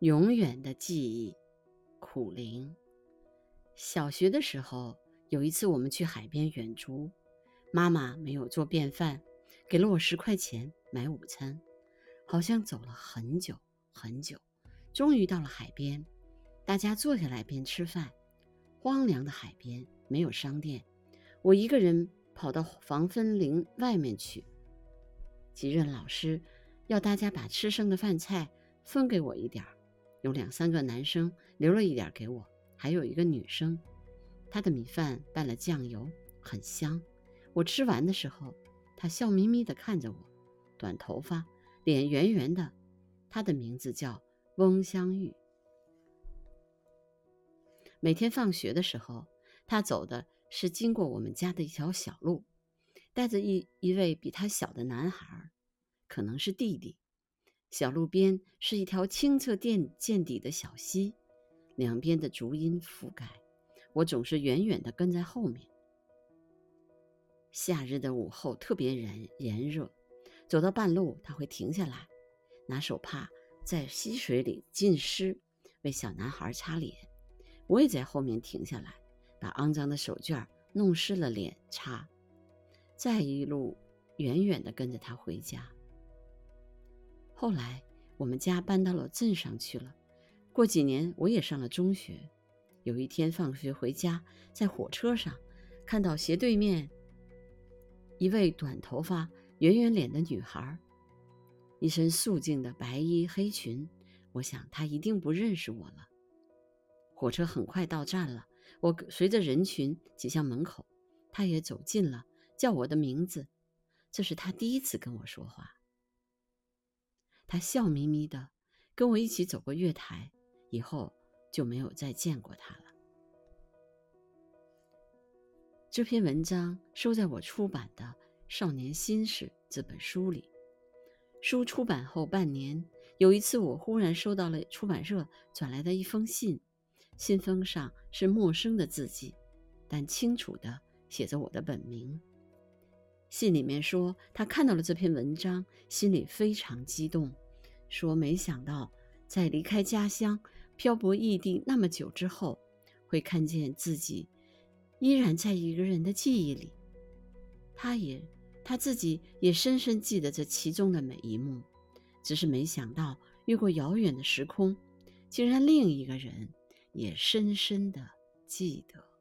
永远的记忆，苦灵。小学的时候，有一次我们去海边远足，妈妈没有做便饭，给了我十块钱买午餐。好像走了很久很久，终于到了海边，大家坐下来边吃饭。荒凉的海边没有商店，我一个人跑到防风林外面去。几任老师要大家把吃剩的饭菜分给我一点儿。有两三个男生留了一点给我，还有一个女生，她的米饭拌了酱油，很香。我吃完的时候，她笑眯眯地看着我，短头发，脸圆圆的。她的名字叫翁香玉。每天放学的时候，她走的是经过我们家的一条小路，带着一一位比她小的男孩，可能是弟弟。小路边是一条清澈见见底的小溪，两边的竹荫覆盖。我总是远远地跟在后面。夏日的午后特别炎炎热，走到半路，他会停下来，拿手帕在溪水里浸湿，为小男孩擦脸。我也在后面停下来，把肮脏的手绢弄湿了脸擦，再一路远远地跟着他回家。后来，我们家搬到了镇上去了。过几年，我也上了中学。有一天放学回家，在火车上看到斜对面一位短头发、圆圆脸的女孩，一身素净的白衣黑裙。我想她一定不认识我了。火车很快到站了，我随着人群挤向门口，她也走近了，叫我的名字。这是她第一次跟我说话。他笑眯眯的跟我一起走过月台，以后就没有再见过他了。这篇文章收在我出版的《少年心事》这本书里。书出版后半年，有一次我忽然收到了出版社转来的一封信，信封上是陌生的字迹，但清楚的写着我的本名。信里面说，他看到了这篇文章，心里非常激动，说没想到在离开家乡、漂泊异地那么久之后，会看见自己依然在一个人的记忆里。他也他自己也深深记得这其中的每一幕，只是没想到越过遥远的时空，竟然另一个人也深深的记得。